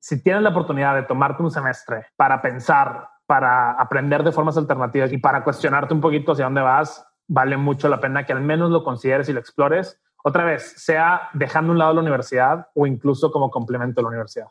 si tienes la oportunidad de tomarte un semestre para pensar, para aprender de formas alternativas y para cuestionarte un poquito hacia dónde vas, vale mucho la pena que al menos lo consideres y lo explores. Otra vez, sea dejando un lado la universidad o incluso como complemento a la universidad.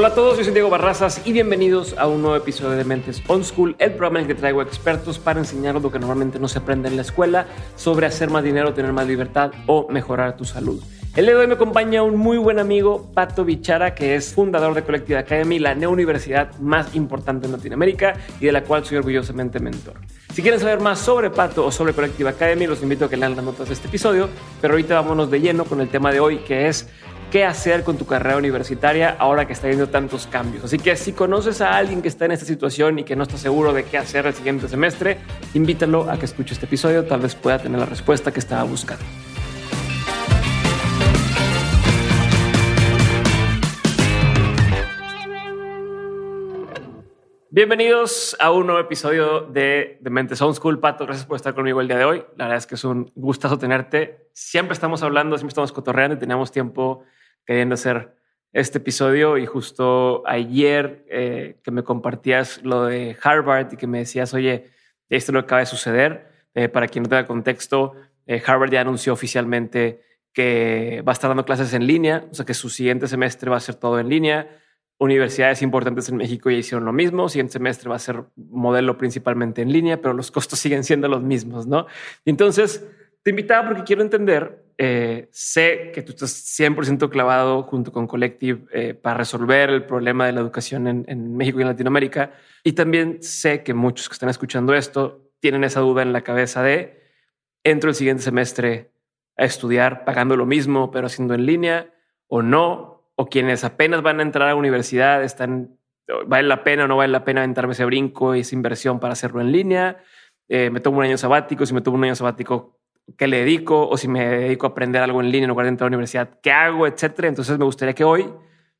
Hola a todos, yo soy Diego Barrazas y bienvenidos a un nuevo episodio de Mentes On School, el programa en el que traigo expertos para enseñaros lo que normalmente no se aprende en la escuela sobre hacer más dinero, tener más libertad o mejorar tu salud. El día de hoy me acompaña un muy buen amigo, Pato Bichara, que es fundador de Collective Academy, la neouniversidad más importante en Latinoamérica y de la cual soy orgullosamente mentor. Si quieren saber más sobre Pato o sobre Collective Academy, los invito a que lean las notas de este episodio, pero ahorita vámonos de lleno con el tema de hoy, que es qué hacer con tu carrera universitaria ahora que está habiendo tantos cambios. Así que si conoces a alguien que está en esta situación y que no está seguro de qué hacer el siguiente semestre, invítalo a que escuche este episodio, tal vez pueda tener la respuesta que estaba buscando. Bienvenidos a un nuevo episodio de, The Mente Sound School. Pato, gracias por estar conmigo el día de hoy. La verdad es que es un gustazo tenerte. Siempre estamos hablando, siempre estamos cotorreando y teníamos tiempo queriendo hacer este episodio y justo ayer eh, que me compartías lo de Harvard y que me decías, oye, esto no acaba de suceder. Eh, para quien no tenga contexto, eh, Harvard ya anunció oficialmente que va a estar dando clases en línea, o sea que su siguiente semestre va a ser todo en línea. Universidades importantes en México ya hicieron lo mismo. Siguiente semestre va a ser modelo principalmente en línea, pero los costos siguen siendo los mismos, ¿no? Entonces, te invitaba porque quiero entender, eh, sé que tú estás 100% clavado junto con Collective eh, para resolver el problema de la educación en, México y en Latinoamérica. Y también sé que muchos que están escuchando esto tienen esa duda en la cabeza de, entro el siguiente semestre a estudiar pagando lo mismo, pero haciendo en línea o no, o quienes apenas van a entrar a la universidad están, vale la pena o no vale la pena aventarme ese brinco y esa inversión para hacerlo en línea. Eh, me tomo un año sabático, si me tomo un año sabático, qué le dedico o si me dedico a aprender algo en línea en lugar de entrar a la universidad, qué hago, etcétera. Entonces me gustaría que hoy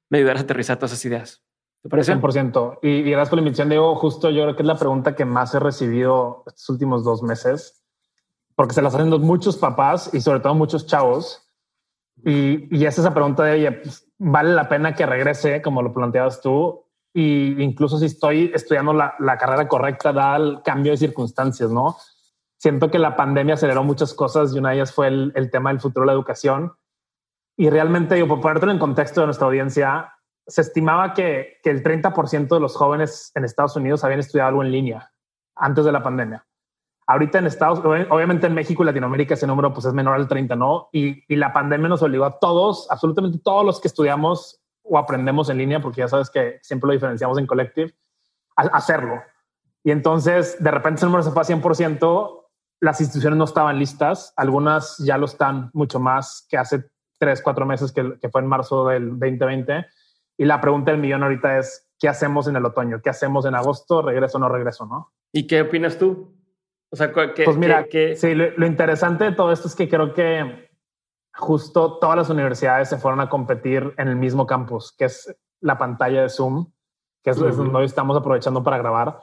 me ayudaras a aterrizar todas esas ideas. ¿Te parece? 100%. Y, y gracias por la invitación, Diego. Justo yo creo que es la pregunta que más he recibido estos últimos dos meses, porque se las hacen muchos papás y sobre todo muchos chavos. Y, y es esa pregunta de, oye, pues, ¿vale la pena que regrese, como lo planteabas tú? Y incluso si estoy estudiando la, la carrera correcta, da el cambio de circunstancias, ¿no? Siento que la pandemia aceleró muchas cosas y una de ellas fue el, tema del futuro de la educación. Y realmente, yo, por ponerte en contexto de nuestra audiencia, se estimaba que, que el 30% de los jóvenes en Estados Unidos habían estudiado algo en línea antes de la pandemia. Ahorita en Estados obviamente en México y Latinoamérica ese número pues es menor al 30, ¿no? Y, y la pandemia nos obligó a todos, absolutamente todos los que estudiamos o aprendemos en línea, porque ya sabes que siempre lo diferenciamos en Collective, a hacerlo. Y entonces de repente ese número se fue a 100% las instituciones no estaban listas, algunas ya lo están mucho más que hace tres, cuatro meses que, fue en marzo del 2020. Y la pregunta del millón ahorita es, ¿qué hacemos en el otoño? ¿Qué hacemos en agosto? ¿Regreso o no regreso? ¿No? ¿Y qué opinas tú? O sea, ¿qué, pues mira, sí, lo, interesante de todo esto es que creo que justo todas las universidades se fueron a competir en el mismo campus, que es la pantalla de Zoom, que es lo que hoy estamos aprovechando para grabar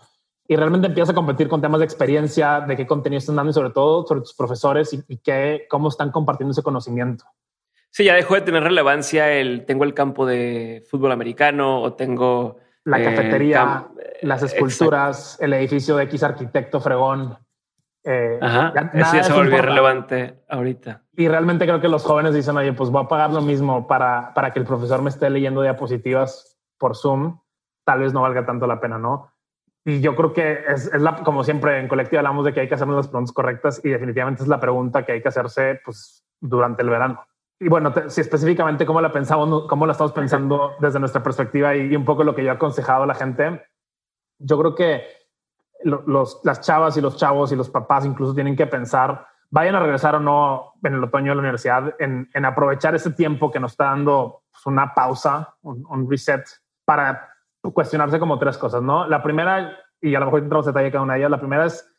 y realmente empiezas a competir con temas de experiencia, de qué contenido están dando y sobre todo sobre tus profesores y, qué, cómo están compartiendo ese conocimiento. Sí, ya dejó de tener relevancia el tengo el campo de fútbol americano o tengo la cafetería, las esculturas, el edificio de X arquitecto fregón. Eh, Ajá, eso ya se volvió relevante ahorita. Y realmente creo que los jóvenes dicen, oye, pues voy a pagar lo mismo para, para que el profesor me esté leyendo diapositivas por Zoom. Tal vez no valga tanto la pena, ¿no? Y yo creo que es, es la, como siempre en colectivo hablamos de que hay que hacernos las preguntas correctas y definitivamente es la pregunta que hay que hacerse pues, durante el verano. Y bueno, si específicamente cómo la pensamos, cómo la estamos pensando desde nuestra perspectiva y, un poco lo que yo he aconsejado a la gente, yo creo que los, las chavas y los chavos y los papás incluso tienen que pensar, vayan a regresar o no en el otoño de la universidad, en, en aprovechar ese tiempo que nos está dando pues, una pausa, un, un reset para cuestionarse como tres cosas, ¿no? La primera, y a lo mejor entramos detalle cada una de ellas, la primera es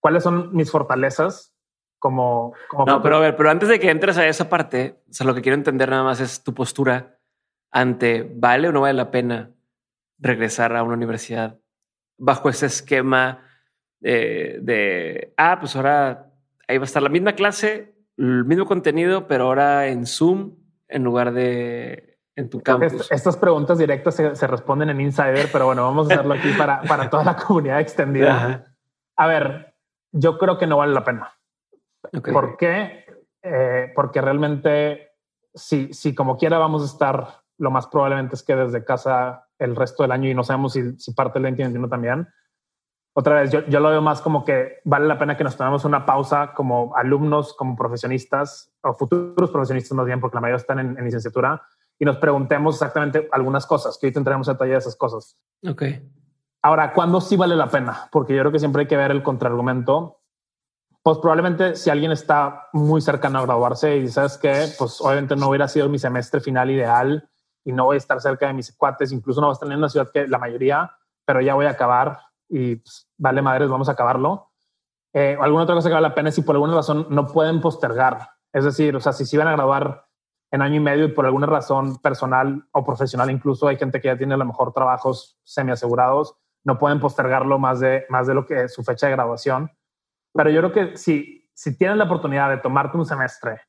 cuáles son mis fortalezas como... no, pero a ver, pero antes de que entres a esa parte, o sea, lo que quiero entender nada más es tu postura ante vale o no vale la pena regresar a una universidad bajo ese esquema eh, de, ah, pues ahora ahí va a estar la misma clase, el mismo contenido, pero ahora en Zoom en lugar de en tu campus. estas preguntas directas se, responden en Insider, pero bueno, vamos a hacerlo aquí para, para toda la comunidad extendida. A ver, yo creo que no vale la pena. ¿Por qué? Eh, porque realmente, si, si como quiera vamos a estar, lo más probablemente es que desde casa el resto del año y no sabemos si, si parte del 2021 también. Otra vez, yo, yo lo veo más como que vale la pena que nos tomemos una pausa como alumnos, como profesionistas o futuros profesionistas más bien, porque la mayoría están en, licenciatura y nos preguntemos exactamente algunas cosas, que hoy tendremos detalle de esas cosas. Ok. Ahora, ¿cuándo sí vale la pena? Porque yo creo que siempre hay que ver el contraargumento pues probablemente si alguien está muy cercano a graduarse y sabes que, pues obviamente no hubiera sido mi semestre final ideal y no voy a estar cerca de mis cuates, incluso no voy a estar en una ciudad que la mayoría, pero ya voy a acabar y pues, vale madres, vamos a acabarlo. Eh, alguna otra cosa que vale la pena es si por alguna razón no pueden postergar. Es decir, o sea, si se van a graduar en año y medio y por alguna razón personal o profesional, incluso hay gente que ya tiene a lo mejor trabajos semi asegurados, no pueden postergarlo más de, más de lo que su fecha de graduación pero yo creo que si, si tienes la oportunidad de tomarte un semestre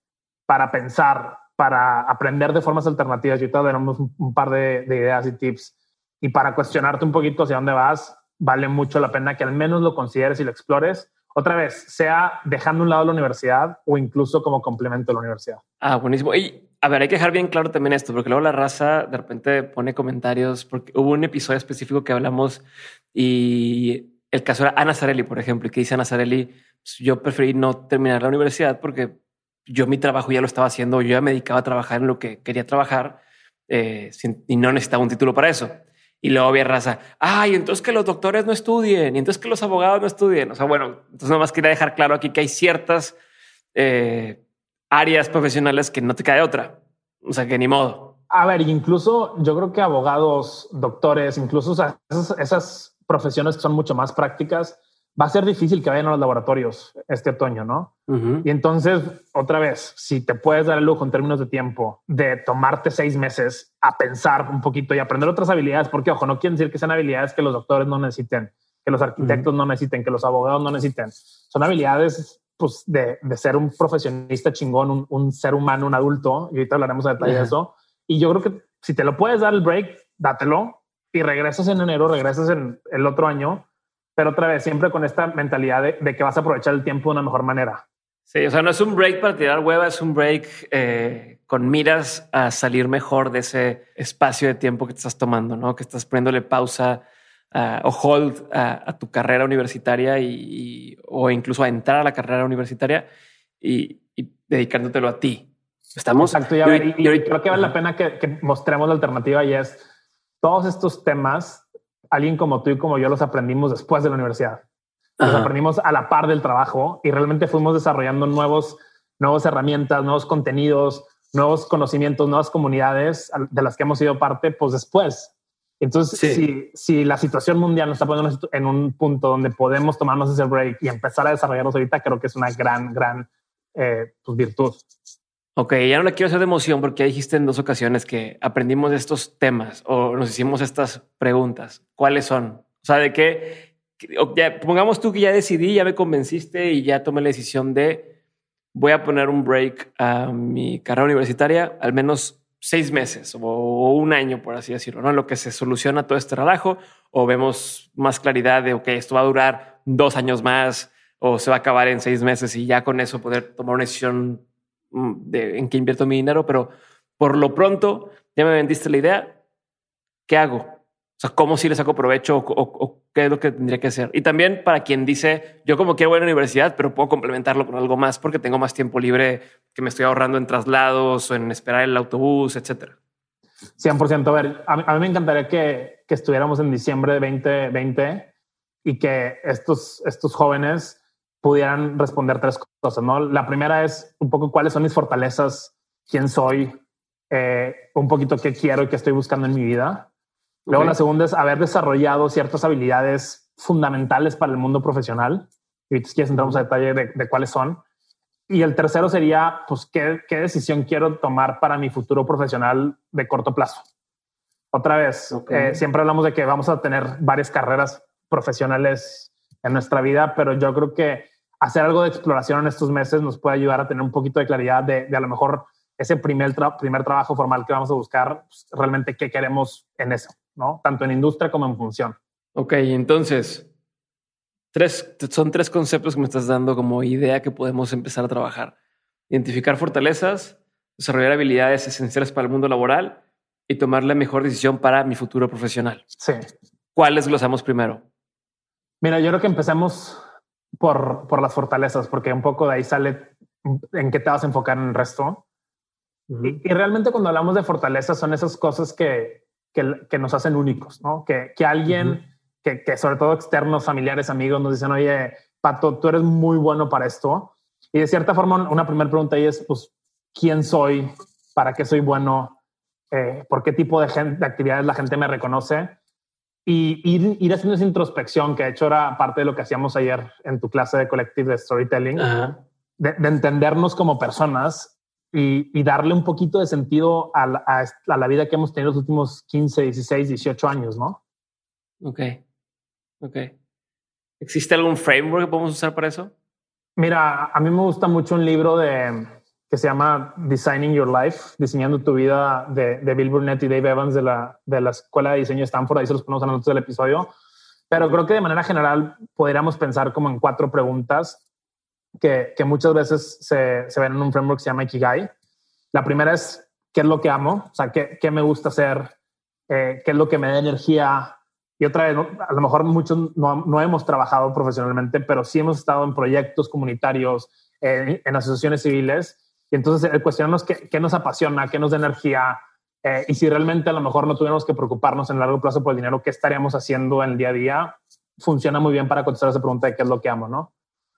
para pensar, para aprender de formas alternativas, yo te tenemos un, par de, de, ideas y tips, y para cuestionarte un poquito hacia dónde vas, vale mucho la pena que al menos lo consideres y lo explores. Otra vez, sea dejando un lado la universidad o incluso como complemento de la universidad. Ah, buenísimo. Y a ver, hay que dejar bien claro también esto, porque luego la raza de repente pone comentarios, porque hubo un episodio específico que hablamos y el caso era Ana Zarelli, por ejemplo, y que dice Ana Zarelli, pues, yo preferí no terminar la universidad porque yo mi trabajo ya lo estaba haciendo, yo ya me dedicaba a trabajar en lo que quería trabajar eh, y no necesitaba un título para eso. Y luego había raza, ay, entonces que los doctores no estudien, y entonces que los abogados no estudien. O sea, bueno, entonces nada más quería dejar claro aquí que hay ciertas eh, áreas profesionales que no te cae otra. O sea, que ni modo. A ver, incluso yo creo que abogados, doctores, incluso esas, esas profesiones que son mucho más prácticas, va a ser difícil que vayan a los laboratorios este otoño, ¿no? Y entonces, otra vez, si te puedes dar el lujo en términos de tiempo de tomarte seis meses a pensar un poquito y aprender otras habilidades, porque ojo, no quiere decir que sean habilidades que los doctores no necesiten, que los arquitectos no necesiten, que los abogados no necesiten. Son habilidades pues, de, de ser un profesionista chingón, un, ser humano, un adulto, y ahorita hablaremos a detalle de eso. Y yo creo que si te lo puedes dar el break, dátelo, y regresas en enero, regresas en el otro año, pero otra vez siempre con esta mentalidad de, que vas a aprovechar el tiempo de una mejor manera. Sí, o sea, no es un break para tirar hueva, es un break eh, con miras a salir mejor de ese espacio de tiempo que te estás tomando, ¿no? Que estás poniéndole pausa o hold a, tu carrera universitaria y, o incluso a entrar a la carrera universitaria y, dedicándotelo a ti. Estamos. Exacto. Y, y, creo que vale la pena que, que mostremos la alternativa y es todos estos temas, alguien como tú y como yo los aprendimos después de la universidad. Los aprendimos a la par del trabajo y realmente fuimos desarrollando nuevos, nuevas herramientas, nuevos contenidos, nuevos conocimientos, nuevas comunidades de las que hemos sido parte, pues después. Entonces, si, si, la situación mundial nos está poniendo en un punto donde podemos tomarnos ese break y empezar a desarrollarnos ahorita, creo que es una gran, gran eh, pues, virtud. Ok, ya no le quiero hacer de emoción porque ya dijiste en dos ocasiones que aprendimos estos temas o nos hicimos estas preguntas. ¿Cuáles son? O sea, de qué, pongamos tú que ya decidí, ya me convenciste y ya tomé la decisión de voy a poner un break a mi carrera universitaria al menos seis meses o un año, por así decirlo, ¿no? En lo que se soluciona todo este relajo o vemos más claridad de, ok, esto va a durar dos años más o se va a acabar en seis meses y ya con eso poder tomar una decisión Mm, de, en qué invierto mi dinero, pero por lo pronto ya me vendiste la idea. ¿Qué hago? O sea, ¿cómo si le saco provecho o, qué es lo que tendría que hacer? Y también para quien dice, yo como quiero ir a la universidad, pero puedo complementarlo con algo más porque tengo más tiempo libre que me estoy ahorrando en traslados o en esperar el autobús, etcétera. 100%. A ver, a mí, me encantaría que, que, estuviéramos en diciembre de 2020 y que estos, estos jóvenes pudieran responder tres cosas, ¿no? La primera es un poco cuáles son mis fortalezas, quién soy, eh, un poquito qué quiero y qué estoy buscando en mi vida. Luego la segunda es haber desarrollado ciertas habilidades fundamentales para el mundo profesional. Y si quieres entramos a detalle de, cuáles son. Y el tercero sería, pues, ¿qué, ¿qué, decisión quiero tomar para mi futuro profesional de corto plazo? Otra vez, eh, siempre hablamos de que vamos a tener varias carreras profesionales en nuestra vida, pero yo creo que hacer algo de exploración en estos meses nos puede ayudar a tener un poquito de claridad de, a lo mejor ese primer, primer trabajo formal que vamos a buscar, pues, realmente qué queremos en eso, ¿no? Tanto en industria como en función. Ok, entonces, tres, son tres conceptos que me estás dando como idea que podemos empezar a trabajar. Identificar fortalezas, desarrollar habilidades esenciales para el mundo laboral y tomar la mejor decisión para mi futuro profesional. Sí. ¿Cuáles glosamos primero? Mira, yo creo que empecemos por, por las fortalezas, porque un poco de ahí sale en qué te vas a enfocar en el resto. y, realmente cuando hablamos de fortalezas son esas cosas que, que, nos hacen únicos, ¿no? Que, que alguien, que, que, sobre todo externos, familiares, amigos, nos dicen, oye, Pato, tú eres muy bueno para esto. Y de cierta forma, una primera pregunta ahí es, pues, ¿quién soy? ¿Para qué soy bueno? Eh, ¿Por qué tipo de, gente, de actividades la gente me reconoce? y ir, haciendo esa introspección, que de hecho era parte de lo que hacíamos ayer en tu clase de collective de storytelling, de, entendernos como personas y, darle un poquito de sentido a la, vida que hemos tenido los últimos 15, 16, 18 años, ¿no? Ok, ok. ¿Existe algún framework que podemos usar para eso? Mira, a mí me gusta mucho un libro de que se llama Designing Your Life, diseñando tu vida de, Bill Burnett y Dave Evans de la, de la Escuela de Diseño de Stanford. Ahí se los ponemos a nosotros del episodio. Pero creo que de manera general podríamos pensar como en cuatro preguntas que, muchas veces se, ven en un framework que se llama Ikigai. La primera es, ¿qué es lo que amo? O sea, ¿qué, me gusta hacer? Eh, ¿Qué es lo que me da energía? Y otra vez, a lo mejor muchos no, hemos trabajado profesionalmente, pero sí hemos estado en proyectos comunitarios, en asociaciones civiles y entonces el cuestionarnos qué, qué nos apasiona, qué nos da energía, eh, y si realmente a lo mejor no tuviéramos que preocuparnos en largo plazo por el dinero, ¿qué estaríamos haciendo en el día a día? Funciona muy bien para contestar esa pregunta de qué es lo que amo, ¿no?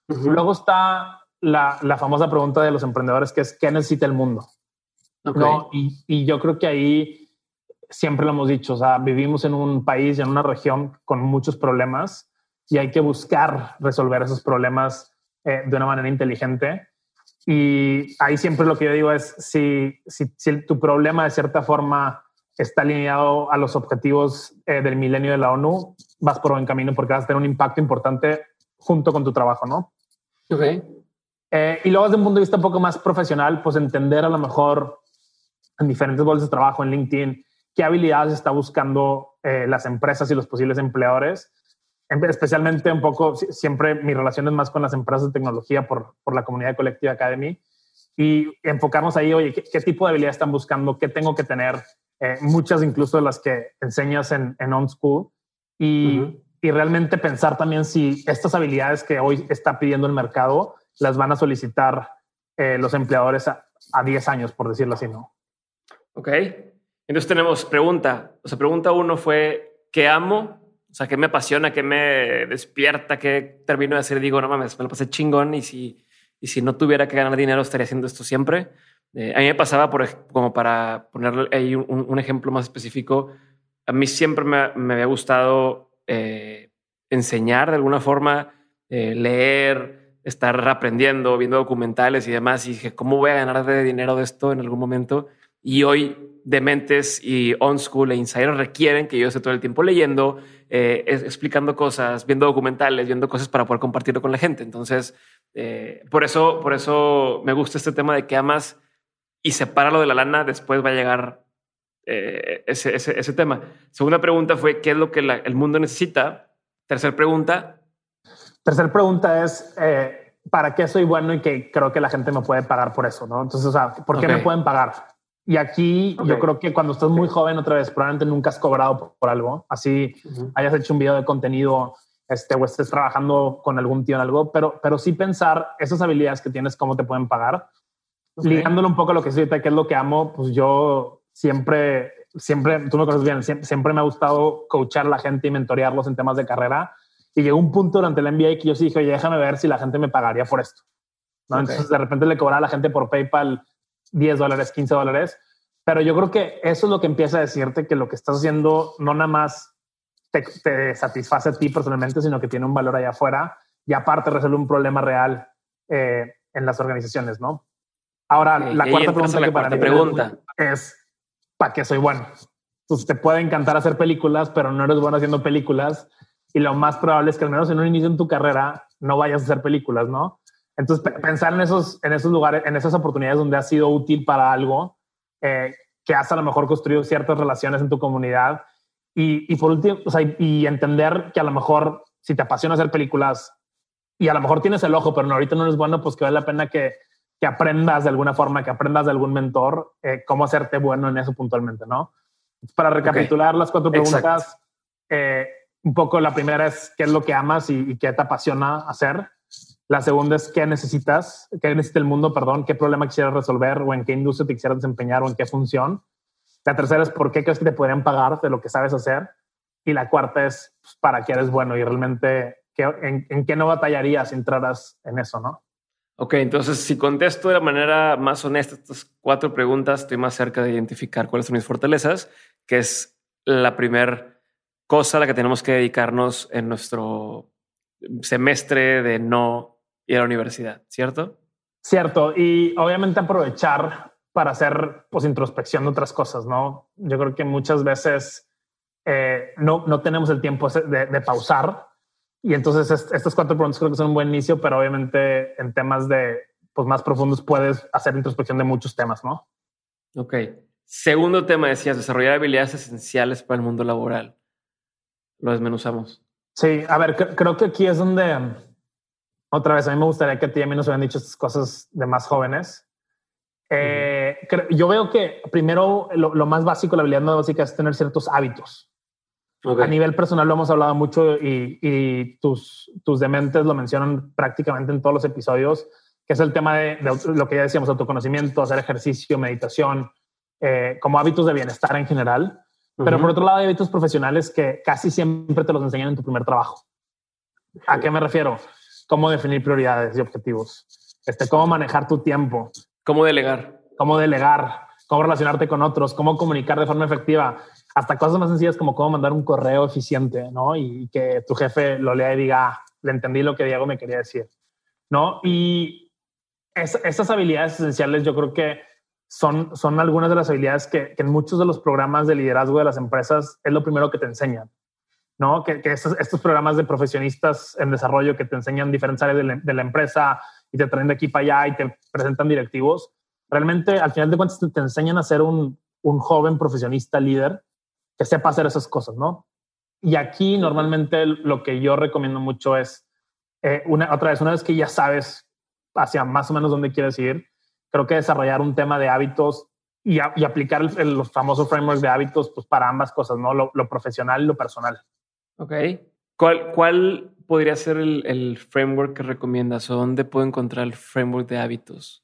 Luego está la, la, famosa pregunta de los emprendedores, que es ¿qué necesita el mundo? ¿No? Y, y, yo creo que ahí siempre lo hemos dicho, o sea, vivimos en un país y en una región con muchos problemas y hay que buscar resolver esos problemas eh, de una manera inteligente. Y ahí siempre lo que yo digo es, si, si, tu problema de cierta forma está alineado a los objetivos eh, del milenio de la ONU, vas por buen camino porque vas a tener un impacto importante junto con tu trabajo, ¿no? Ok. Eh, y luego desde un punto de vista un poco más profesional, pues entender a lo mejor en diferentes bolsas de trabajo en LinkedIn qué habilidades está buscando eh, las empresas y los posibles empleadores especialmente un poco, siempre mi relación es más con las empresas de tecnología por, por la comunidad de Collective Academy y enfocarnos ahí, oye, ¿qué, tipo de habilidades están buscando? ¿Qué tengo que tener? Eh, muchas incluso de las que enseñas en, en On School y, y, realmente pensar también si estas habilidades que hoy está pidiendo el mercado las van a solicitar eh, los empleadores a, a 10 años, por decirlo así, ¿no? Ok. Entonces tenemos pregunta. O sea, pregunta uno fue, ¿qué amo? O sea, ¿qué me apasiona? ¿Qué me despierta? ¿Qué termino de hacer? Digo, no mames, me lo pasé chingón y si, y si no tuviera que ganar dinero estaría haciendo esto siempre. Eh, a mí me pasaba, por, como para poner ahí un, ejemplo más específico, a mí siempre me, me había gustado eh, enseñar de alguna forma, eh, leer, estar aprendiendo, viendo documentales y demás. Y dije, ¿cómo voy a ganar de dinero de esto en algún momento? Y hoy Dementes y On School e Insider requieren que yo esté todo el tiempo leyendo, eh, explicando cosas, viendo documentales, viendo cosas para poder compartirlo con la gente. Entonces, por eso, por eso me gusta este tema de que amas y sepáralo de la lana. Después va a llegar eh, ese, ese, tema. Segunda pregunta fue qué es lo que el mundo necesita. Tercer pregunta. Tercer pregunta es para qué soy bueno y que creo que la gente me puede pagar por eso, ¿no? Entonces, o sea, ¿por qué me pueden pagar? Y aquí yo creo que cuando estás muy joven, otra vez, probablemente nunca has cobrado por, algo. Así hayas hecho un video de contenido este, o estés trabajando con algún tío en algo, pero, pero sí pensar esas habilidades que tienes, cómo te pueden pagar. Ligándolo un poco a lo que soy que es lo que amo, pues yo siempre, siempre, tú me conoces bien, siempre, me ha gustado coachar a la gente y mentorearlos en temas de carrera. Y llegó un punto durante el MBA que yo sí dije, oye, déjame ver si la gente me pagaría por esto. Entonces de repente le cobraba a la gente por PayPal 10 dólares, 15 dólares. Pero yo creo que eso es lo que empieza a decirte que lo que estás haciendo no nada más te, satisface a ti personalmente, sino que tiene un valor allá afuera y aparte resuelve un problema real eh, en las organizaciones, ¿no? Ahora, la cuarta pregunta que para pregunta es, ¿para qué soy bueno? Entonces, te puede encantar hacer películas, pero no eres bueno haciendo películas. Y lo más probable es que al menos en un inicio en tu carrera no vayas a hacer películas, ¿no? Entonces, pensar en esos, en esos lugares, en esas oportunidades donde has sido útil para algo, eh, que has a lo mejor construido ciertas relaciones en tu comunidad y, y por último, o sea, y, entender que a lo mejor si te apasiona hacer películas y a lo mejor tienes el ojo, pero no, ahorita no eres bueno, pues que vale la pena que, que aprendas de alguna forma, que aprendas de algún mentor eh, cómo hacerte bueno en eso puntualmente, ¿no? Para recapitular las cuatro preguntas, eh, un poco la primera es qué es lo que amas y, y, qué te apasiona hacer. La segunda es qué necesitas, qué necesita el mundo, perdón, qué problema quisieras resolver o en qué industria te quisieras desempeñar o en qué función. La tercera es por qué crees que te podrían pagar de lo que sabes hacer. Y la cuarta es pues, para qué eres bueno y realmente en, en, qué no batallarías si entraras en eso, ¿no? Ok, entonces si contesto de la manera más honesta estas cuatro preguntas, estoy más cerca de identificar cuáles son mis fortalezas, que es la primera cosa a la que tenemos que dedicarnos en nuestro semestre de no ir a la universidad, ¿cierto? Cierto, y obviamente aprovechar para hacer pues introspección de otras cosas, ¿no? Yo creo que muchas veces eh, no, no tenemos el tiempo de, de pausar y entonces est estas cuatro preguntas creo que son un buen inicio, pero obviamente en temas de pues más profundos puedes hacer introspección de muchos temas, ¿no? Ok. Segundo tema, decías, desarrollar habilidades esenciales para el mundo laboral. Lo desmenuzamos. Sí, a ver, creo que aquí es donde, otra vez, a mí me gustaría que a ti y a mí nos hubieran dicho estas cosas de más jóvenes. Eh, yo veo que primero lo, lo, más básico, la habilidad más básica es tener ciertos hábitos. Okay. A nivel personal lo hemos hablado mucho y, y, tus, tus dementes lo mencionan prácticamente en todos los episodios, que es el tema de, de lo que ya decíamos, autoconocimiento, hacer ejercicio, meditación, eh, como hábitos de bienestar en general. Uh -huh. Pero por otro lado hay hábitos profesionales que casi siempre te los enseñan en tu primer trabajo. ¿A qué me refiero? Cómo definir prioridades y objetivos. Este, cómo manejar tu tiempo. Cómo delegar. Cómo delegar. Cómo relacionarte con otros. Cómo comunicar de forma efectiva hasta cosas más sencillas como cómo mandar un correo eficiente, ¿no? Y que tu jefe lo lea y diga, ah, le entendí lo que Diego me quería decir, ¿no? Y es, esas habilidades esenciales yo creo que son, son algunas de las habilidades que, en muchos de los programas de liderazgo de las empresas es lo primero que te enseñan, ¿no? Que, que estos, programas de profesionistas en desarrollo que te enseñan diferentes áreas de la, de la empresa y te traen de aquí para allá y te presentan directivos, realmente al final de cuentas te, te enseñan a ser un, un joven profesionista líder que sepa hacer esas cosas, ¿no? Y aquí normalmente lo que yo recomiendo mucho es, eh, una, otra vez, una vez que ya sabes hacia más o menos dónde quieres ir, creo que desarrollar un tema de hábitos y, a, y aplicar el, el, los famosos frameworks de hábitos pues, para ambas cosas, ¿no? Lo, lo profesional y lo personal. Ok. ¿Cuál, cuál podría ser el, el, framework que recomiendas o dónde puedo encontrar el framework de hábitos?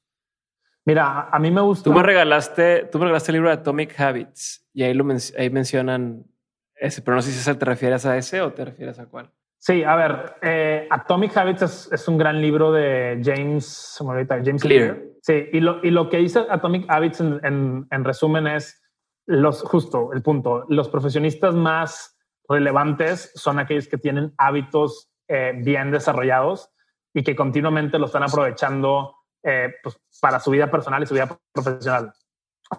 Mira, a mí me gusta. Tú me regalaste, tú me regalaste el libro de Atomic Habits y ahí lo ahí mencionan ese, pero no sé si te refieres a ese o te refieres a cuál. Sí, a ver, eh, Atomic Habits es, es, un gran libro de James, James Clear. Clear. Sí, y lo, y lo que dice Atomic Habits en, en, en resumen es los justo el punto. Los profesionistas más relevantes son aquellos que tienen hábitos eh, bien desarrollados y que continuamente lo están aprovechando eh, pues, para su vida personal y su vida profesional.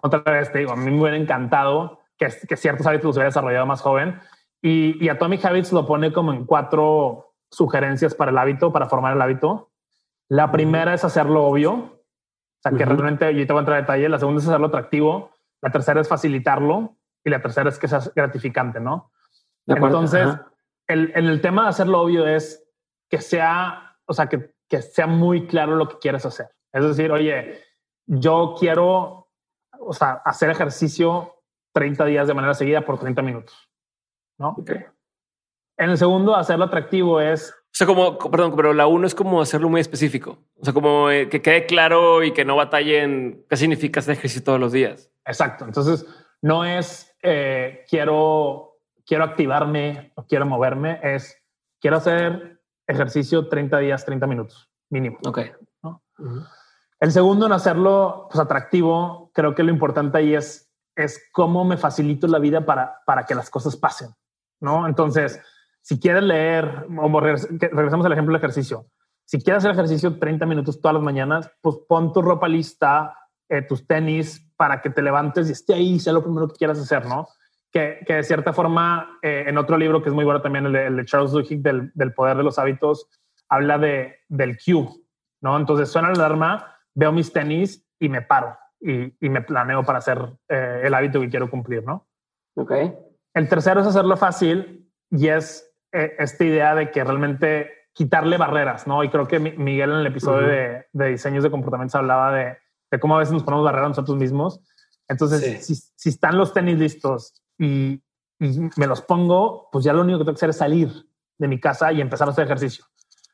Otra vez te digo, a mí me hubiera encantado que, que ciertos hábitos los hubiera desarrollado más joven y, y, Atomic Habits lo pone como en cuatro sugerencias para el hábito, para formar el hábito. La primera es hacerlo obvio, o sea, que uh -huh. realmente yo te voy a entrar en detalle. La segunda es hacerlo atractivo. La tercera es facilitarlo y la tercera es que sea gratificante, ¿no? Entonces, el, el tema de hacerlo obvio es que sea, o sea, que, que sea muy claro lo que quieres hacer. Es decir, oye, yo quiero, o sea, hacer ejercicio 30 días de manera seguida por 30 minutos, ¿no? Okay. En el segundo, hacerlo atractivo es... O sea, como, perdón, pero la uno es como hacerlo muy específico. O sea, como eh, que quede claro y que no batallen qué significa hacer ejercicio todos los días. Exacto. Entonces, no es eh, quiero, quiero activarme o quiero moverme, es quiero hacer ejercicio 30 días, 30 minutos mínimo. Ok. ¿no? Uh -huh. El segundo en hacerlo pues, atractivo, creo que lo importante ahí es, es cómo me facilito la vida para, para que las cosas pasen, ¿no? Entonces, si quieres leer, o regresamos al ejemplo del ejercicio, si quieres hacer ejercicio 30 minutos todas las mañanas, pues pon tu ropa lista, eh, tus tenis, para que te levantes y esté ahí, sea lo primero que quieras hacer, ¿no? Que, que de cierta forma, eh, en otro libro que es muy bueno también, el de, el de Charles Duhigg, del, del poder de los hábitos, habla de, del cue, ¿no? Entonces suena la alarma, veo mis tenis y me paro y, y me planeo para hacer eh, el hábito que quiero cumplir, ¿no? Ok. El tercero es hacerlo fácil y es eh, esta idea de que realmente quitarle barreras, ¿no? Y creo que Miguel en el episodio de, de, diseños de comportamientos hablaba de, de, cómo a veces nos ponemos barreras nosotros mismos. Entonces, si, si, están los tenis listos y, y me los pongo, pues ya lo único que tengo que hacer es salir de mi casa y empezar a hacer ejercicio.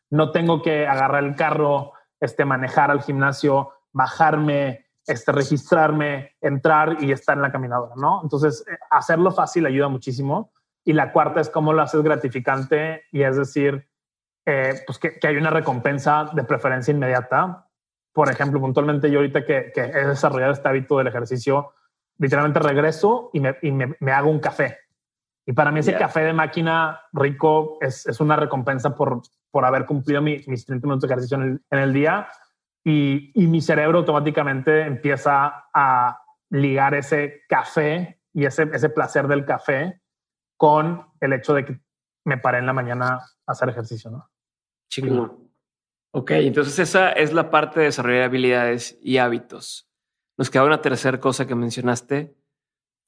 No tengo que agarrar el carro, este, manejar al gimnasio, bajarme, este, registrarme, entrar y estar en la caminadora, ¿no? Entonces, eh, hacerlo fácil ayuda muchísimo. Y la cuarta es cómo lo haces gratificante y es decir, eh, pues que, que, hay una recompensa de preferencia inmediata. Por ejemplo, puntualmente yo ahorita que, que he desarrollado este hábito del ejercicio, literalmente regreso y me, y me, me hago un café. Y para mí ese café de máquina rico es, es, una recompensa por, por haber cumplido mi, mis 30 minutos de ejercicio en el, en el día y, y, mi cerebro automáticamente empieza a ligar ese café y ese, ese placer del café con el hecho de que me paré en la mañana a hacer ejercicio, ¿no? Chingo. Ok, entonces esa es la parte de desarrollar habilidades y hábitos. Nos queda una tercera cosa que mencionaste,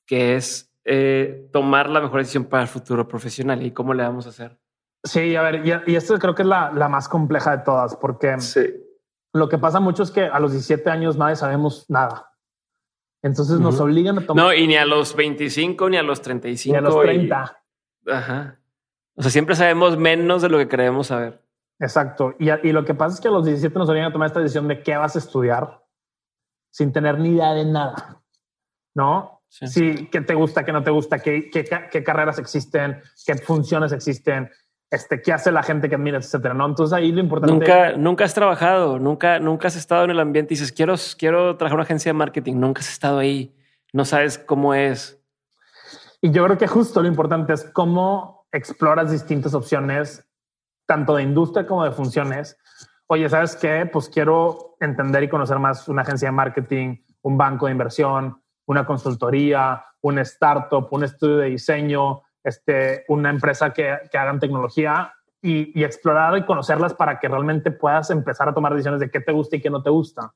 que es eh, tomar la mejor decisión para el futuro profesional y cómo le vamos a hacer. Sí, a ver, y, y esto creo que es la, la, más compleja de todas, porque sí. lo que pasa mucho es que a los 17 años nadie sabemos nada. Entonces uh -huh. nos obligan a tomar. No, y ni a los 25, ni a los 35. Ni a los 30. Y... Ajá. O sea, siempre sabemos menos de lo que creemos saber. Exacto. Y, y, lo que pasa es que a los 17 nos obligan a tomar esta decisión de qué vas a estudiar sin tener ni idea de nada. ¿No? Sí. sí, qué te gusta, qué no te gusta, qué, qué, qué, carreras existen, qué funciones existen, este, qué hace la gente que admiras, etcétera. ¿no? Entonces ahí lo importante. Nunca, nunca has trabajado, nunca, nunca has estado en el ambiente y dices, quiero, quiero trabajar una agencia de marketing. Nunca has estado ahí. No sabes cómo es. Y yo creo que justo lo importante es cómo exploras distintas opciones, tanto de industria como de funciones. Oye, ¿sabes qué? Pues quiero entender y conocer más una agencia de marketing, un banco de inversión, una consultoría, un startup, un estudio de diseño, este, una empresa que, que hagan tecnología y, y, explorar y conocerlas para que realmente puedas empezar a tomar decisiones de qué te gusta y qué no te gusta.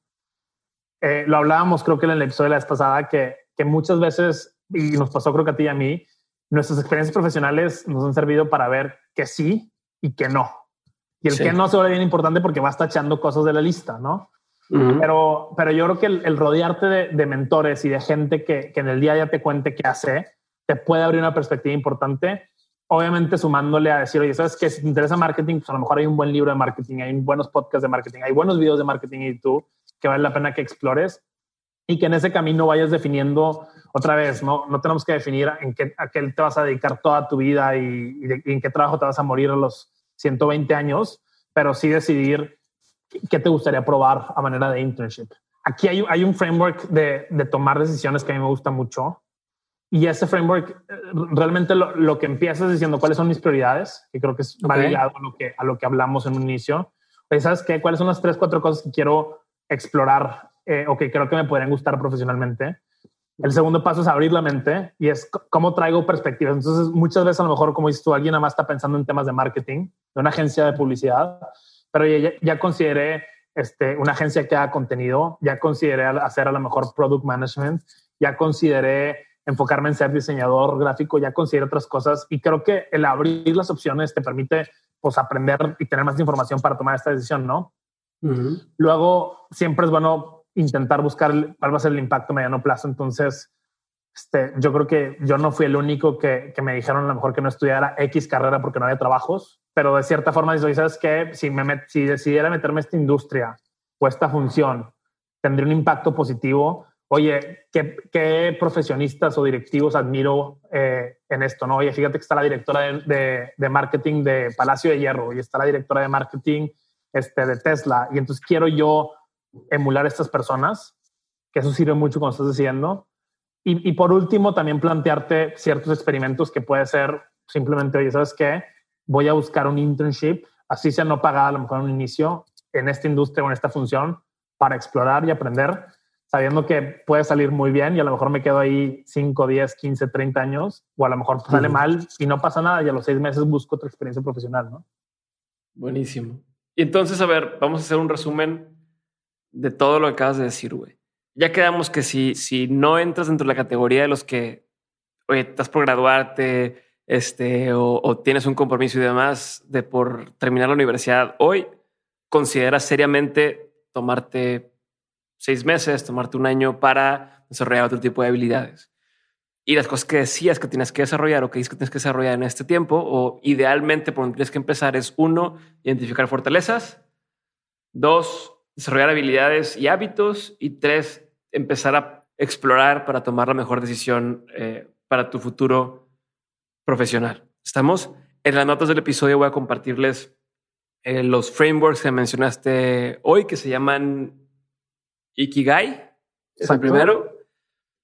Eh, lo hablábamos creo que en el episodio de la vez pasada que, que muchas veces, y nos pasó creo que a ti y a mí, nuestras experiencias profesionales nos han servido para ver que sí y que no. Y el sí. que no se vuelve bien importante porque vas tachando cosas de la lista, ¿no? Uh -huh. pero, pero yo creo que el, el rodearte de, de, mentores y de gente que, que, en el día ya te cuente qué hace, te puede abrir una perspectiva importante. Obviamente sumándole a decir, oye, ¿sabes qué? Si te interesa marketing, pues a lo mejor hay un buen libro de marketing, hay buenos podcasts de marketing, hay buenos videos de marketing y tú que vale la pena que explores y que en ese camino vayas definiendo otra vez, ¿no? No tenemos que definir en qué, a qué te vas a dedicar toda tu vida y, y, de, y en qué trabajo te vas a morir a los 120 años, pero sí decidir qué te gustaría probar a manera de internship. Aquí hay, hay un framework de, de, tomar decisiones que a mí me gusta mucho. Y ese framework eh, realmente lo, lo, que empiezas diciendo cuáles son mis prioridades, que creo que es okay. ligado a lo que, a lo que hablamos en un inicio. Oye, ¿sabes qué? ¿Cuáles son las tres, cuatro cosas que quiero explorar eh, o que creo que me podrían gustar profesionalmente? El segundo paso es abrir la mente y es cómo traigo perspectivas. Entonces, muchas veces a lo mejor, como dices tú, alguien nada más está pensando en temas de marketing, de una agencia de publicidad, pero ya, ya consideré este, una agencia que haga contenido, ya consideré hacer a lo mejor product management, ya consideré enfocarme en ser diseñador gráfico, ya consideré otras cosas y creo que el abrir las opciones te permite pues aprender y tener más información para tomar esta decisión, ¿no? Uh -huh. Luego, siempre es bueno intentar buscar cuál va a ser el impacto a mediano plazo. Entonces, este, yo creo que yo no fui el único que, que, me dijeron a lo mejor que no estudiara X carrera porque no había trabajos, pero de cierta forma dices, ¿sabes qué? Si, me met, si decidiera meterme a esta industria o esta función, tendría un impacto positivo. Oye, ¿qué, qué profesionistas o directivos admiro eh, en esto? ¿no? Oye, fíjate que está la directora de, marketing de Palacio de Hierro y está la directora de marketing este, de Tesla. Y entonces quiero yo emular a estas personas, que eso sirve mucho cuando estás decidiendo. Y, y, por último, también plantearte ciertos experimentos que puede ser simplemente, oye, ¿sabes qué? Voy a buscar un internship, así sea no pagada a lo mejor en un inicio, en esta industria o en esta función, para explorar y aprender, sabiendo que puede salir muy bien y a lo mejor me quedo ahí 5, 10, 15, 30 años, o a lo mejor sale mal y no pasa nada y a los seis meses busco otra experiencia profesional, ¿no? Buenísimo. Y entonces, a ver, vamos a hacer un resumen de todo lo que acabas de decir, güey. Ya quedamos que si, si no entras dentro de la categoría de los que, oye, estás por graduarte, este, o, tienes un compromiso y demás de por terminar la universidad hoy, consideras seriamente tomarte seis meses, tomarte un año para desarrollar otro tipo de habilidades. Y las cosas que decías que tienes que desarrollar o que dices que tienes que desarrollar en este tiempo, o idealmente por donde tienes que empezar, es uno, identificar fortalezas, dos, desarrollar habilidades y hábitos, y tres, empezar a explorar para tomar la mejor decisión eh, para tu futuro profesional. ¿Estamos? En las notas del episodio voy a compartirles eh, los frameworks que mencionaste hoy, que se llaman Ikigai, es el primero.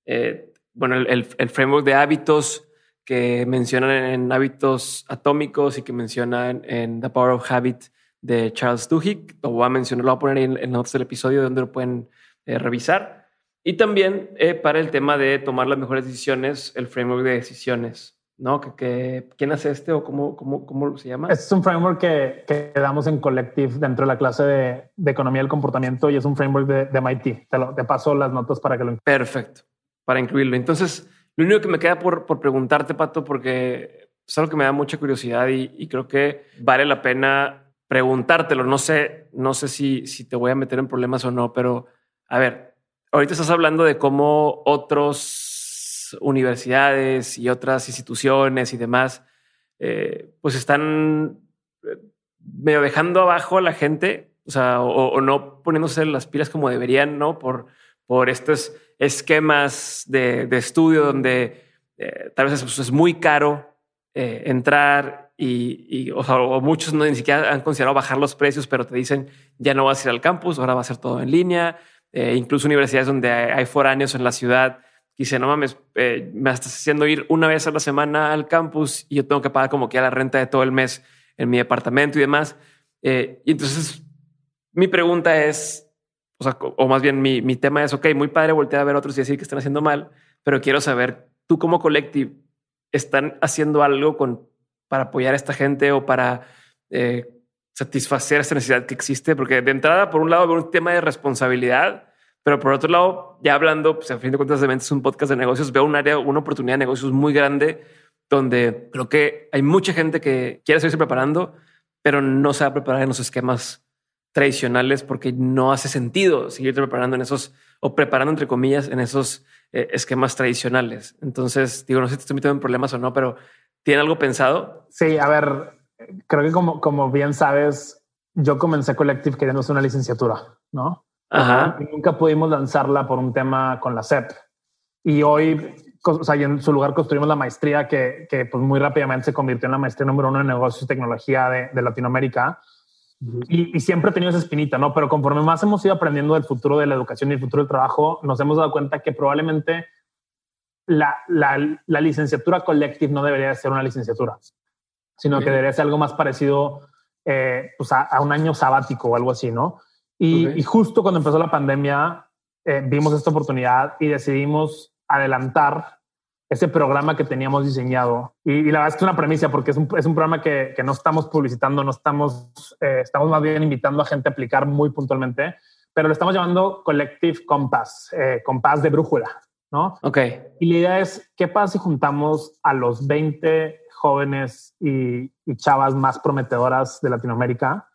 Eh, bueno, el, el, framework de hábitos que mencionan en, hábitos atómicos y que mencionan en The Power of Habit de Charles Duhigg. Lo voy a mencionar, lo voy a poner en, en notas del episodio donde lo pueden eh, revisar. Y también para el tema de tomar las mejores decisiones, el framework de decisiones ¿no? Que, ¿Quién hace este o cómo, cómo, cómo se llama? es un framework que, que, damos en Collective dentro de la clase de, de, Economía del Comportamiento y es un framework de, de MIT. Te, lo, te, paso las notas para que lo Perfecto, para incluirlo. Entonces, lo único que me queda por, por preguntarte, Pato, porque es algo que me da mucha curiosidad y, y, creo que vale la pena preguntártelo. No sé, no sé si, si te voy a meter en problemas o no, pero a ver, ahorita estás hablando de cómo otros universidades y otras instituciones y demás, eh, pues están eh, medio dejando abajo a la gente, o sea, o, no poniéndose las pilas como deberían, ¿no? Por, por estos esquemas de, estudio donde eh, tal vez es, muy caro entrar y, y o, sea, o, muchos no ni siquiera han considerado bajar los precios, pero te dicen ya no vas a ir al campus, ahora va a ser todo en línea. incluso universidades donde hay, hay foráneos en la ciudad dice, no mames, eh, me estás haciendo ir una vez a la semana al campus y yo tengo que pagar como que a la renta de todo el mes en mi departamento y demás. Eh, y entonces mi pregunta es, o, sea, o más bien mi, mi, tema es, ok, muy padre voltear a ver a otros y decir que están haciendo mal, pero quiero saber, tú como collective, ¿están haciendo algo con, para apoyar a esta gente o para eh, satisfacer esta necesidad que existe? Porque de entrada, por un lado, veo un tema de responsabilidad, pero por otro lado, ya hablando, pues a fin de cuentas, de es un podcast de negocios, veo un área, una oportunidad de negocios muy grande donde creo que hay mucha gente que quiere seguirse preparando, pero no se va a preparar en los esquemas tradicionales porque no hace sentido seguirte preparando en esos o preparando entre comillas en esos eh, esquemas tradicionales. Entonces, digo, no sé si te estoy metiendo en problemas o no, pero ¿tiene algo pensado? Sí, a ver, creo que como, como bien sabes, yo comencé Collective queriendo hacer una licenciatura, ¿no? Ajá. Y nunca pudimos lanzarla por un tema con la SEP. Y hoy, o sea, en su lugar construimos la maestría que, que pues muy rápidamente se convirtió en la maestría número uno en negocios y tecnología de, de Latinoamérica. Uh -huh. y, y, siempre he tenido esa espinita, ¿no? Pero conforme más hemos ido aprendiendo del futuro de la educación y el futuro del trabajo, nos hemos dado cuenta que probablemente la, la, la licenciatura collective no debería ser una licenciatura, sino que debería ser algo más parecido eh, pues a, a, un año sabático o algo así, ¿no? Y, okay. y justo cuando empezó la pandemia, eh, vimos esta oportunidad y decidimos adelantar ese programa que teníamos diseñado. Y, y, la verdad es que es una premisa porque es un, es un programa que, que, no estamos publicitando, no estamos, eh, estamos más bien invitando a gente a aplicar muy puntualmente, pero lo estamos llamando Collective Compass, eh, compás de brújula, ¿no? Ok. Y la idea es, ¿qué pasa si juntamos a los 20 jóvenes y, y chavas más prometedoras de Latinoamérica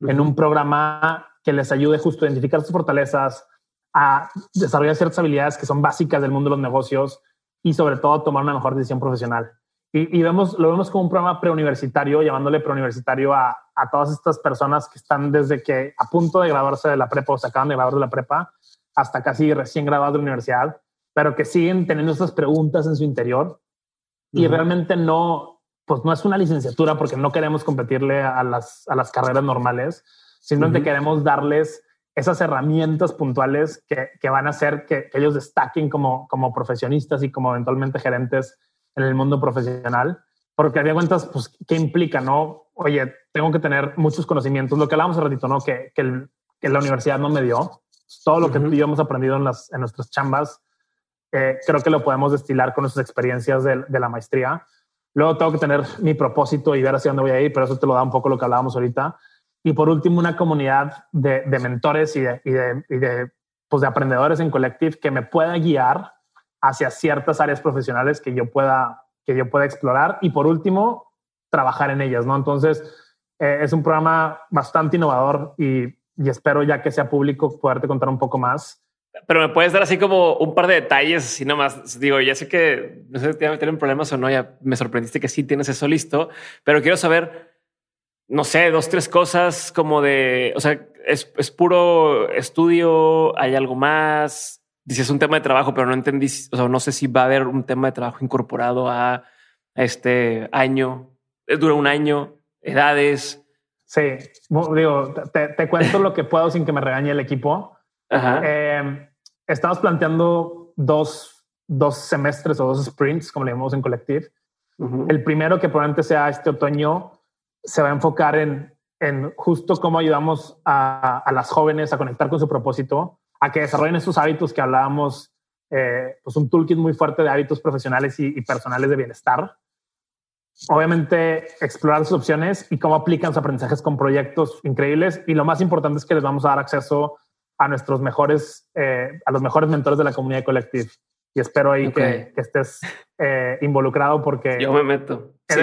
uh -huh. en un programa que les ayude justo a identificar sus fortalezas, a desarrollar ciertas habilidades que son básicas del mundo de los negocios y sobre todo a tomar una mejor decisión profesional. Y, y vemos, lo vemos como un programa preuniversitario, llamándole preuniversitario a, a todas estas personas que están desde que a punto de graduarse de la prepa o se acaban de graduar de la prepa hasta casi recién graduados de la universidad, pero que siguen teniendo estas preguntas en su interior uh -huh. y realmente no, pues no es una licenciatura porque no queremos competirle a las, a las carreras normales, Simplemente uh -huh. queremos darles esas herramientas puntuales que, que van a hacer que, que, ellos destaquen como, como profesionistas y como eventualmente gerentes en el mundo profesional. Porque había cuentas, pues, ¿qué implica? No, oye, tengo que tener muchos conocimientos. Lo que hablábamos hace ratito, ¿no? Que, que, el, que la universidad no me dio. Todo lo uh -huh. que tú y yo hemos aprendido en, las, en nuestras chambas, eh, creo que lo podemos destilar con nuestras experiencias de, de la maestría. Luego tengo que tener mi propósito y ver hacia dónde voy a ir, pero eso te lo da un poco lo que hablábamos ahorita Y por último, una comunidad de, mentores y de, y de, pues de aprendedores en Collective que me pueda guiar hacia ciertas áreas profesionales que yo pueda, que yo pueda explorar. Y por último, trabajar en ellas, ¿no? Entonces, eh, es un programa bastante innovador y, y espero ya que sea público poderte contar un poco más. Pero me puedes dar así como un par de detalles, así nomás. Digo, ya sé que no sé si tienen problemas o no. Ya me sorprendiste que sí tienes eso listo, pero quiero saber, no sé, dos, tres cosas como de, o sea, es, es puro estudio, hay algo más. Dices un tema de trabajo, pero no entendí, o sea, no sé si va a haber un tema de trabajo incorporado a, a este año. Dura un año, edades. Sí, digo, te, te cuento lo que puedo sin que me regañe el equipo. Eh, estamos planteando dos, dos, semestres o dos sprints, como le llamamos en Collective. El primero, que probablemente sea este otoño, se va a enfocar en, en justo cómo ayudamos a, a, las jóvenes a conectar con su propósito, a que desarrollen esos hábitos que hablábamos, eh, pues un toolkit muy fuerte de hábitos profesionales y, personales de bienestar obviamente explorar sus opciones y cómo aplican sus aprendizajes con proyectos increíbles. Y lo más importante es que les vamos a dar acceso a nuestros mejores, eh, a los mejores mentores de la comunidad Collective. Y espero ahí que, estés eh, involucrado porque... Yo me meto. Sí,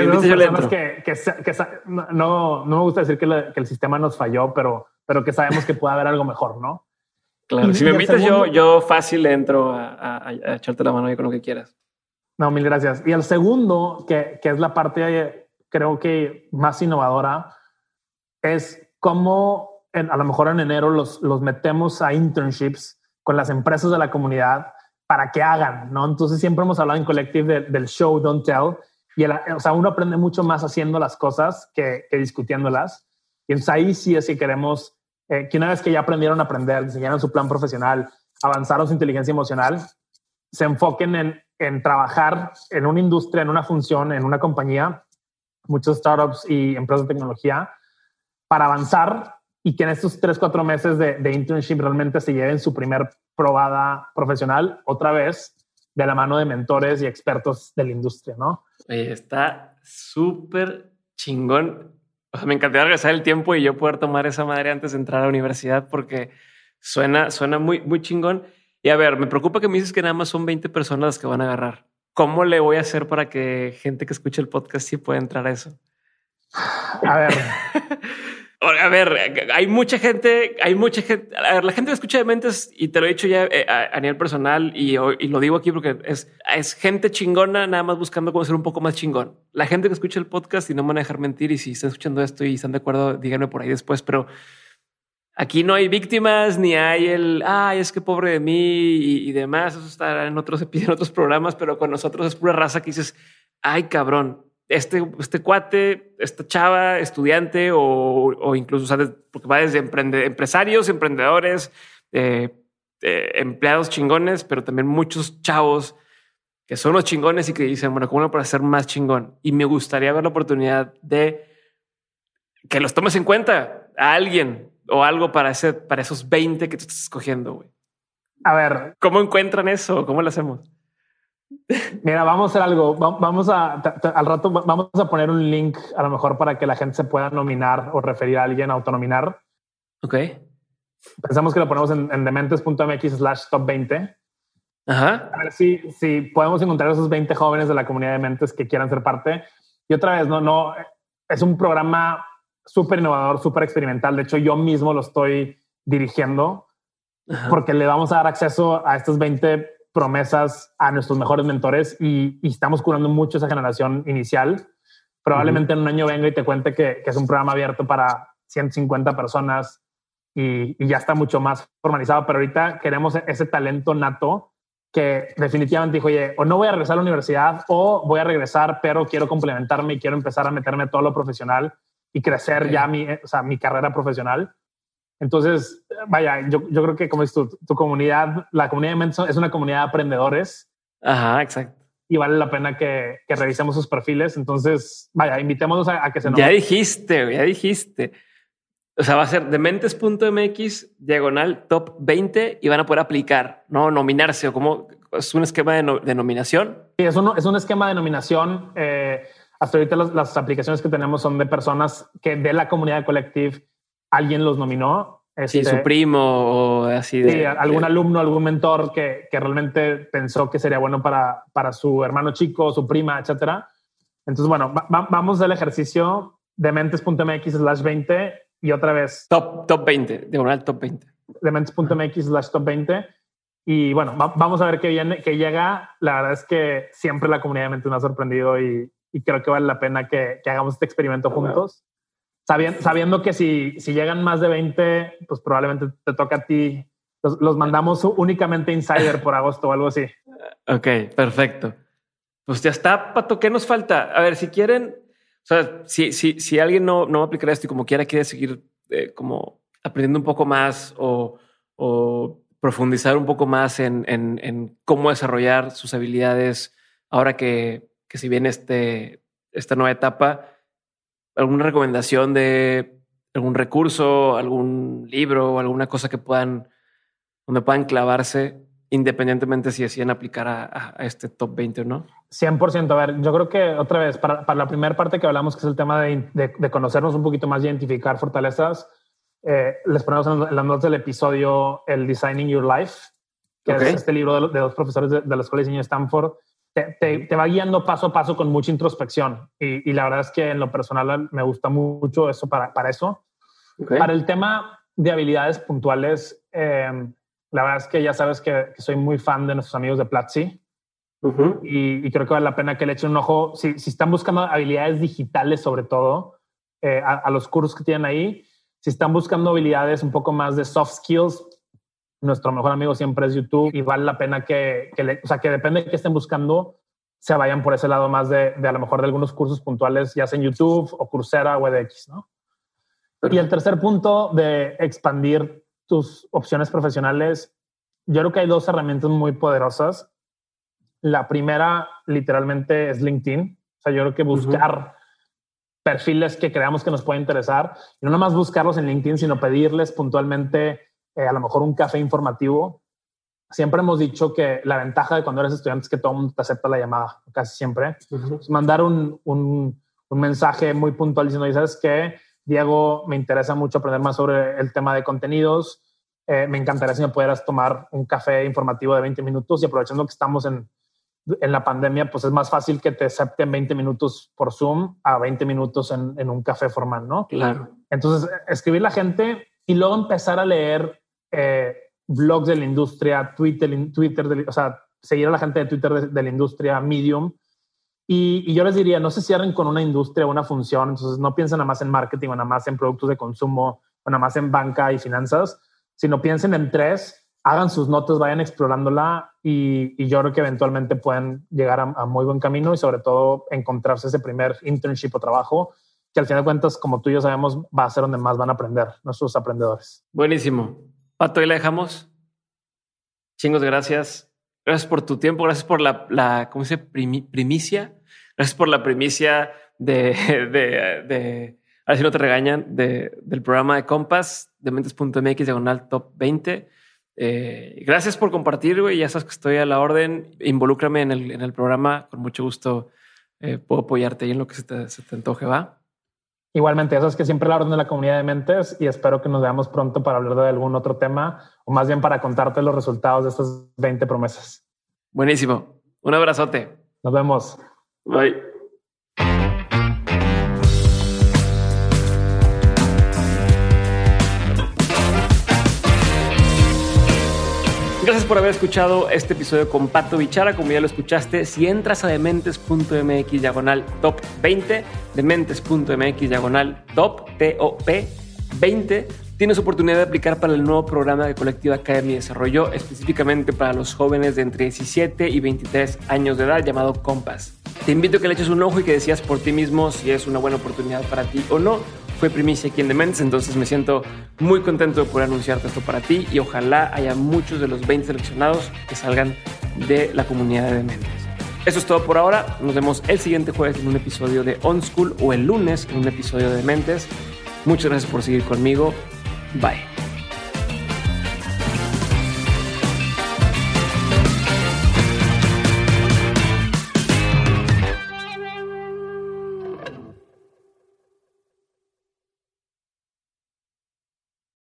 que, que, que, no, no me gusta decir que, el sistema nos falló, pero, pero que sabemos que puede haber algo mejor, ¿no? Claro, si me invitas yo, yo fácil entro a, a, echarte la mano ahí con lo que quieras. No, mil gracias. Y el segundo, que, que es la parte creo que más innovadora, es cómo a lo mejor en enero los, los metemos a internships con las empresas de la comunidad para que hagan, ¿no? Entonces siempre hemos hablado en Collective del show, don't tell. Y o sea, uno aprende mucho más haciendo las cosas que, que discutiéndolas. Y entonces ahí sí es que queremos eh, que una vez que ya aprendieron a aprender, diseñaron su plan profesional, avanzaron su inteligencia emocional, se enfoquen en, en trabajar en una industria, en una función, en una compañía, muchos startups y empresas de tecnología, para avanzar y que en estos tres, cuatro meses de, de, internship realmente se lleven su primer probada profesional otra vez de la mano de mentores y expertos de la industria, ¿no? está súper chingón. O sea, me encantaría regresar el tiempo y yo poder tomar esa madre antes de entrar a la universidad porque suena, suena muy, muy chingón. Y a ver, me preocupa que me dices que nada más son 20 personas las que van a agarrar. ¿Cómo le voy a hacer para que gente que escuche el podcast sí pueda entrar a eso? A ver, A ver, hay mucha gente, hay mucha gente, a ver, la gente que escucha de mentes, y te lo he dicho ya eh, a, nivel personal, y, lo digo aquí porque es, gente chingona, nada más buscando cómo ser un poco más chingón. La gente que escucha el podcast, y no me van a dejar mentir, y si están escuchando esto y están de acuerdo, díganme por ahí después, pero aquí no hay víctimas, ni hay el, ay, es que pobre de mí y, demás, eso está en otros, en otros programas, pero con nosotros es pura raza que dices, ay, cabrón, este, este cuate, esta chava, estudiante o, incluso, porque va desde empresarios, emprendedores, eh, eh, empleados chingones, pero también muchos chavos que son los chingones y que dicen, bueno, ¿cómo para ser más chingón? Y me gustaría ver la oportunidad de que los tomes en cuenta a alguien o algo para, ese, para esos 20 que tú estás escogiendo, güey. A ver. ¿Cómo encuentran eso? ¿Cómo lo hacemos? Mira, vamos a hacer algo. Vamos a, al rato vamos a poner un link a lo mejor para que la gente se pueda nominar o referir a alguien a autonominar. Ok. Pensamos que lo ponemos en, dementes.mx slash top 20. Ajá. A ver si, si podemos encontrar esos 20 jóvenes de la comunidad de mentes que quieran ser parte. Y otra vez, no, no, es un programa súper innovador, súper experimental. De hecho, yo mismo lo estoy dirigiendo porque le vamos a dar acceso a estos 20 promesas a nuestros mejores mentores y, estamos curando mucho esa generación inicial. Probablemente en un año venga y te cuente que, es un programa abierto para 150 personas y, ya está mucho más formalizado, pero ahorita queremos ese talento nato que definitivamente dijo, oye, o no voy a regresar a la universidad o voy a regresar, pero quiero complementarme y quiero empezar a meterme todo lo profesional y crecer ya mi, o sea, mi carrera profesional. Entonces, vaya, yo, yo creo que como es tu, tu comunidad, la comunidad de Menso es una comunidad de aprendedores. Ajá, exacto. Y vale la pena que, que revisemos sus perfiles. Entonces, vaya, invitémonos a, que se nos... Ya dijiste, ya dijiste. O sea, va a ser dementes.mx diagonal top 20 y van a poder aplicar, no nominarse o como es un esquema de, nominación. Sí, es un, es un esquema de nominación. Eh, hasta ahorita las, las, aplicaciones que tenemos son de personas que de la comunidad de Collective alguien los nominó. sí, su este, primo o así de. Sí, algún alumno, algún mentor que, que, realmente pensó que sería bueno para, para su hermano chico, su prima, etcétera. Entonces, bueno, vamos al ejercicio de mentes.mx slash 20 y otra vez. Top, top 20, diagonal top 20. Dementes.mx slash top 20. Y bueno, vamos a ver qué, viene, qué llega. La verdad es que siempre la comunidad de Mentes me ha sorprendido y, y creo que vale la pena que, que hagamos este experimento juntos. Sabiendo, sabiendo, que si, si llegan más de 20, pues probablemente te toca a ti. Los, mandamos únicamente insider por agosto o algo así. Ok, perfecto. Pues ya está, Pato. ¿Qué nos falta? A ver, si quieren, o sea, si, si, si alguien no, no va a aplicar esto y como quiera quiere seguir eh, como aprendiendo un poco más o, o profundizar un poco más en, en, en, cómo desarrollar sus habilidades ahora que, que si viene este, esta nueva etapa, alguna recomendación de algún recurso, algún libro o alguna cosa que puedan, donde puedan clavarse independientemente si deciden aplicar a, este top 20 o no? 100%. A ver, yo creo que otra vez, para, la primera parte que hablamos, que es el tema de, conocernos un poquito más, identificar fortalezas, eh, les ponemos en, las notas del episodio el Designing Your Life, que es este libro de, dos profesores de, la Escuela de Diseño de Stanford. Te, va guiando paso a paso con mucha introspección y, la verdad es que en lo personal me gusta mucho eso para, para eso. Para el tema de habilidades puntuales, eh, la verdad es que ya sabes que, soy muy fan de nuestros amigos de Platzi. y, creo que vale la pena que le echen un ojo. Si, si están buscando habilidades digitales, sobre todo, eh, a, los cursos que tienen ahí, si están buscando habilidades un poco más de soft skills, nuestro mejor amigo siempre es YouTube y vale la pena que, que o sea, que depende de qué estén buscando, se vayan por ese lado más de, de, a lo mejor de algunos cursos puntuales, ya sea en YouTube o Coursera o edX, ¿no? Y el tercer punto de expandir tus opciones profesionales, yo creo que hay dos herramientas muy poderosas. La primera, literalmente, es LinkedIn. O sea, yo creo que buscar perfiles que creamos que nos pueden interesar, y no nomás buscarlos en LinkedIn, sino pedirles puntualmente eh, a lo mejor un café informativo. Siempre hemos dicho que la ventaja de cuando eres estudiante es que todo el mundo te acepta la llamada, casi siempre. Mandar un, un, un, mensaje muy puntual diciendo, ¿sabes qué? Diego, me interesa mucho aprender más sobre el tema de contenidos. Eh, me encantaría si me pudieras tomar un café informativo de 20 minutos y aprovechando que estamos en, en la pandemia, pues es más fácil que te acepten 20 minutos por Zoom a 20 minutos en, en un café formal, ¿no? Claro. Entonces, escribir la gente y luego empezar a leer eh, blogs de la industria, Twitter, Twitter o sea, seguir a la gente de Twitter de, de la industria, Medium, y, yo les diría, no se cierren con una industria o una función, entonces no piensen nada más en marketing o nada más en productos de consumo o nada más en banca y finanzas, sino piensen en tres, hagan sus notas, vayan explorándola y, yo creo que eventualmente pueden llegar a, muy buen camino y sobre todo encontrarse ese primer internship o trabajo que al final de cuentas, como tú y yo sabemos, va a ser donde más van a aprender nuestros aprendedores. Buenísimo. Pato, ahí la dejamos. Chingos, gracias. Gracias por tu tiempo, gracias por la, la ¿cómo se primicia Gracias por la primicia de, de, a ver si no te regañan, de, del programa de Compass, de mentes.mx, diagonal top 20. Eh, gracias por compartir, güey. Ya sabes que estoy a la orden. Involúcrame en el, en el programa. Con mucho gusto eh, puedo apoyarte ahí en lo que se te, se te antoje, ¿va? Igualmente, eso es que siempre la orden de la comunidad de mentes y espero que nos veamos pronto para hablar de algún otro tema o más bien para contarte los resultados de estas 20 promesas. Buenísimo. Un abrazote. Nos vemos. Bye. Gracias por haber escuchado este episodio con Pato Bichara. Como ya lo escuchaste, si entras a dementes.mx diagonal top 20, dementes.mx diagonal top, T-O-P 20, tienes oportunidad de aplicar para el nuevo programa que Colectiva Academy desarrolló específicamente para los jóvenes de entre 17 y 23 años de edad llamado Compass. Te invito a que le eches un ojo y que decías por ti mismo si es una buena oportunidad para ti o no. Fue primicia aquí en Dementes, entonces me siento muy contento de poder anunciarte esto para ti y ojalá haya muchos de los 20 seleccionados que salgan de la comunidad de Dementes. Eso es todo por ahora. Nos vemos el siguiente jueves en un episodio de On School o el lunes en un episodio de Dementes. Muchas gracias por seguir conmigo. Bye.